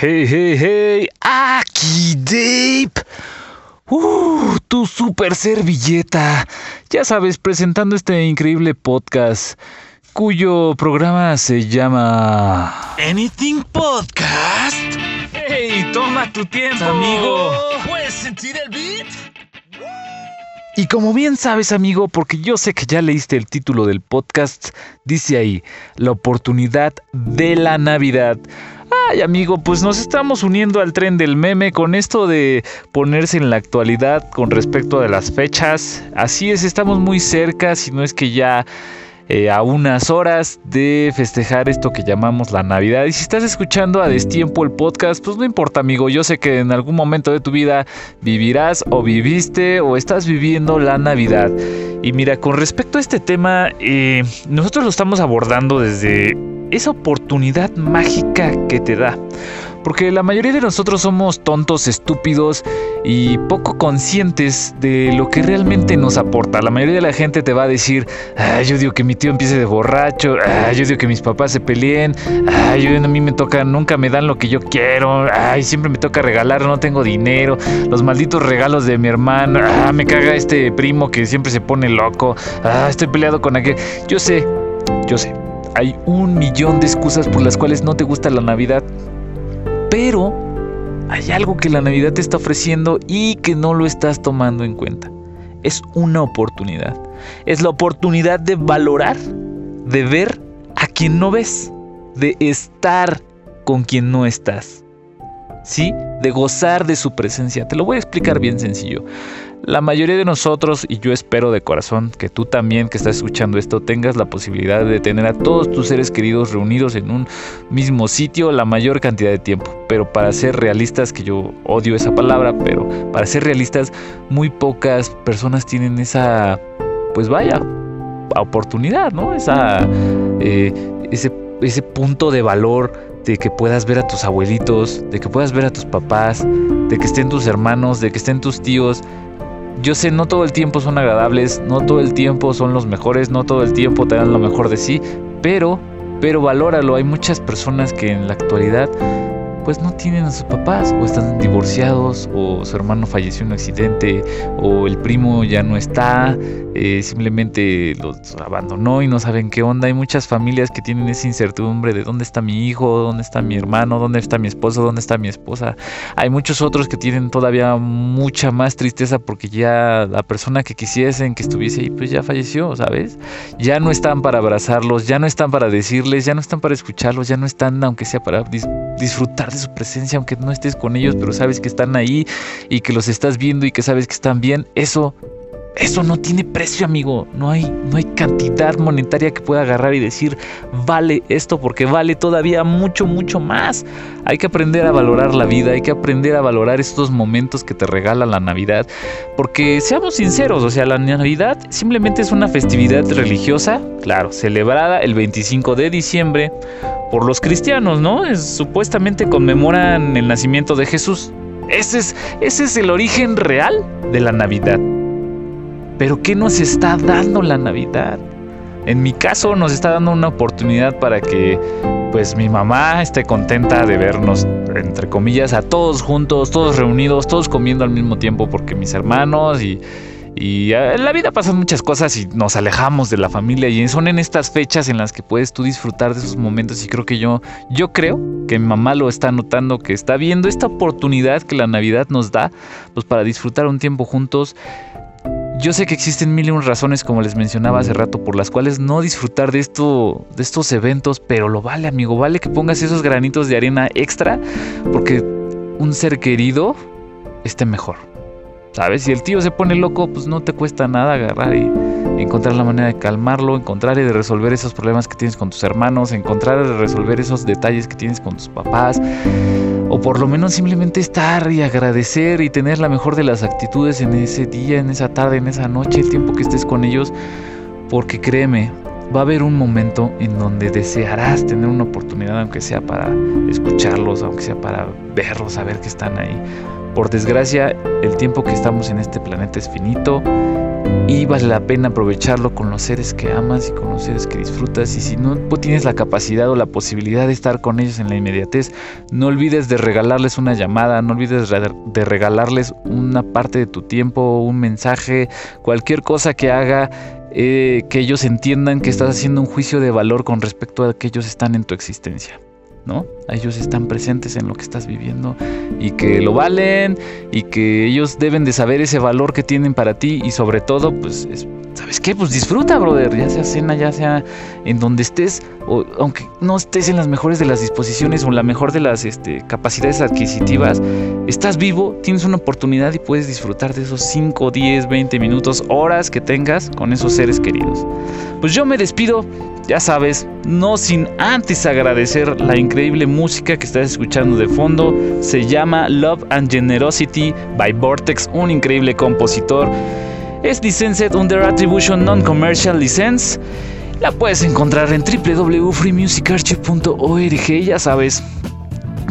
Hey, hey, hey, aquí Dave. Uh, tu super servilleta. Ya sabes, presentando este increíble podcast cuyo programa se llama Anything Podcast. Hey, toma tu tiempo, Amigo, ¿puedes sentir el beat? Y como bien sabes, amigo, porque yo sé que ya leíste el título del podcast, dice ahí, la oportunidad de la Navidad. Ay, amigo, pues nos estamos uniendo al tren del meme con esto de ponerse en la actualidad con respecto a las fechas. Así es, estamos muy cerca, si no es que ya eh, a unas horas de festejar esto que llamamos la Navidad. Y si estás escuchando a destiempo el podcast, pues no importa, amigo. Yo sé que en algún momento de tu vida vivirás o viviste o estás viviendo la Navidad. Y mira, con respecto a este tema, eh, nosotros lo estamos abordando desde esa oportunidad mágica que te da. Porque la mayoría de nosotros somos tontos, estúpidos y poco conscientes de lo que realmente nos aporta. La mayoría de la gente te va a decir, ay, yo digo que mi tío empiece de borracho, ay, yo digo que mis papás se peleen, ay, yo, a mí me toca, nunca me dan lo que yo quiero, ay, siempre me toca regalar, no tengo dinero, los malditos regalos de mi hermano, ah, me caga este primo que siempre se pone loco, ah, estoy peleado con aquel. Yo sé, yo sé, hay un millón de excusas por las cuales no te gusta la Navidad. Pero hay algo que la Navidad te está ofreciendo y que no lo estás tomando en cuenta. Es una oportunidad. Es la oportunidad de valorar, de ver a quien no ves, de estar con quien no estás. ¿Sí? De gozar de su presencia. Te lo voy a explicar bien sencillo. La mayoría de nosotros, y yo espero de corazón que tú también que estás escuchando esto, tengas la posibilidad de tener a todos tus seres queridos reunidos en un mismo sitio la mayor cantidad de tiempo. Pero para ser realistas, que yo odio esa palabra, pero para ser realistas, muy pocas personas tienen esa, pues vaya, oportunidad, ¿no? Esa, eh, ese, ese punto de valor de que puedas ver a tus abuelitos, de que puedas ver a tus papás, de que estén tus hermanos, de que estén tus tíos, yo sé, no todo el tiempo son agradables, no todo el tiempo son los mejores, no todo el tiempo te dan lo mejor de sí, pero, pero valóralo. Hay muchas personas que en la actualidad pues no tienen a sus papás o están divorciados o su hermano falleció en un accidente o el primo ya no está, eh, simplemente los abandonó y no saben qué onda. Hay muchas familias que tienen esa incertidumbre de dónde está mi hijo, dónde está mi hermano, dónde está mi esposo, dónde está mi esposa. Hay muchos otros que tienen todavía mucha más tristeza porque ya la persona que quisiesen que estuviese ahí pues ya falleció, ¿sabes? Ya no están para abrazarlos, ya no están para decirles, ya no están para escucharlos, ya no están aunque sea para disfrutar de su presencia, aunque no estés con ellos, pero sabes que están ahí y que los estás viendo y que sabes que están bien, eso eso no tiene precio, amigo. No hay, no hay cantidad monetaria que pueda agarrar y decir, vale esto porque vale todavía mucho, mucho más. Hay que aprender a valorar la vida, hay que aprender a valorar estos momentos que te regala la Navidad. Porque seamos sinceros, o sea, la Navidad simplemente es una festividad religiosa, claro, celebrada el 25 de diciembre por los cristianos, ¿no? Es, supuestamente conmemoran el nacimiento de Jesús. Ese es, ese es el origen real de la Navidad. Pero ¿qué nos está dando la Navidad? En mi caso nos está dando una oportunidad para que pues mi mamá esté contenta de vernos, entre comillas, a todos juntos, todos reunidos, todos comiendo al mismo tiempo, porque mis hermanos y, y eh, en la vida pasan muchas cosas y nos alejamos de la familia y son en estas fechas en las que puedes tú disfrutar de esos momentos y creo que yo, yo creo que mi mamá lo está notando, que está viendo esta oportunidad que la Navidad nos da, pues para disfrutar un tiempo juntos yo sé que existen mil y un razones, como les mencionaba hace rato, por las cuales no disfrutar de, esto, de estos eventos, pero lo vale, amigo. Vale que pongas esos granitos de arena extra, porque un ser querido esté mejor. ¿Sabes? Si el tío se pone loco, pues no te cuesta nada agarrar y encontrar la manera de calmarlo, encontrar y de resolver esos problemas que tienes con tus hermanos, encontrar y de resolver esos detalles que tienes con tus papás, o por lo menos simplemente estar y agradecer y tener la mejor de las actitudes en ese día, en esa tarde, en esa noche, el tiempo que estés con ellos, porque créeme, va a haber un momento en donde desearás tener una oportunidad, aunque sea para escucharlos, aunque sea para verlos, saber que están ahí. Por desgracia, el tiempo que estamos en este planeta es finito y vale la pena aprovecharlo con los seres que amas y con los seres que disfrutas y si no tienes la capacidad o la posibilidad de estar con ellos en la inmediatez, no olvides de regalarles una llamada, no olvides de regalarles una parte de tu tiempo, un mensaje, cualquier cosa que haga eh, que ellos entiendan que estás haciendo un juicio de valor con respecto a que ellos están en tu existencia. ¿No? Ellos están presentes en lo que estás viviendo y que lo valen y que ellos deben de saber ese valor que tienen para ti y sobre todo, pues, ¿sabes qué? Pues disfruta, brother, ya sea cena, ya sea en donde estés, o aunque no estés en las mejores de las disposiciones o la mejor de las este, capacidades adquisitivas, estás vivo, tienes una oportunidad y puedes disfrutar de esos 5, 10, 20 minutos, horas que tengas con esos seres queridos. Pues yo me despido ya sabes, no sin antes agradecer la increíble música que estás escuchando de fondo. Se llama Love and Generosity by Vortex, un increíble compositor. Es licensed under Attribution Non-Commercial License. La puedes encontrar en www.freemusicarchive.org, ya sabes,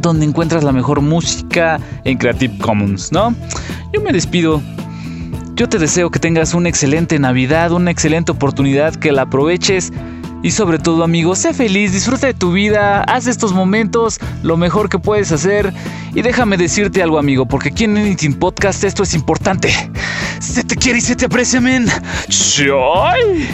donde encuentras la mejor música en Creative Commons, ¿no? Yo me despido. Yo te deseo que tengas una excelente Navidad, una excelente oportunidad, que la aproveches y sobre todo, amigo, sé feliz, disfruta de tu vida, haz estos momentos lo mejor que puedes hacer. Y déjame decirte algo, amigo, porque aquí en Anything Podcast esto es importante. Se te quiere y se te aprecia, men. ¡Choy!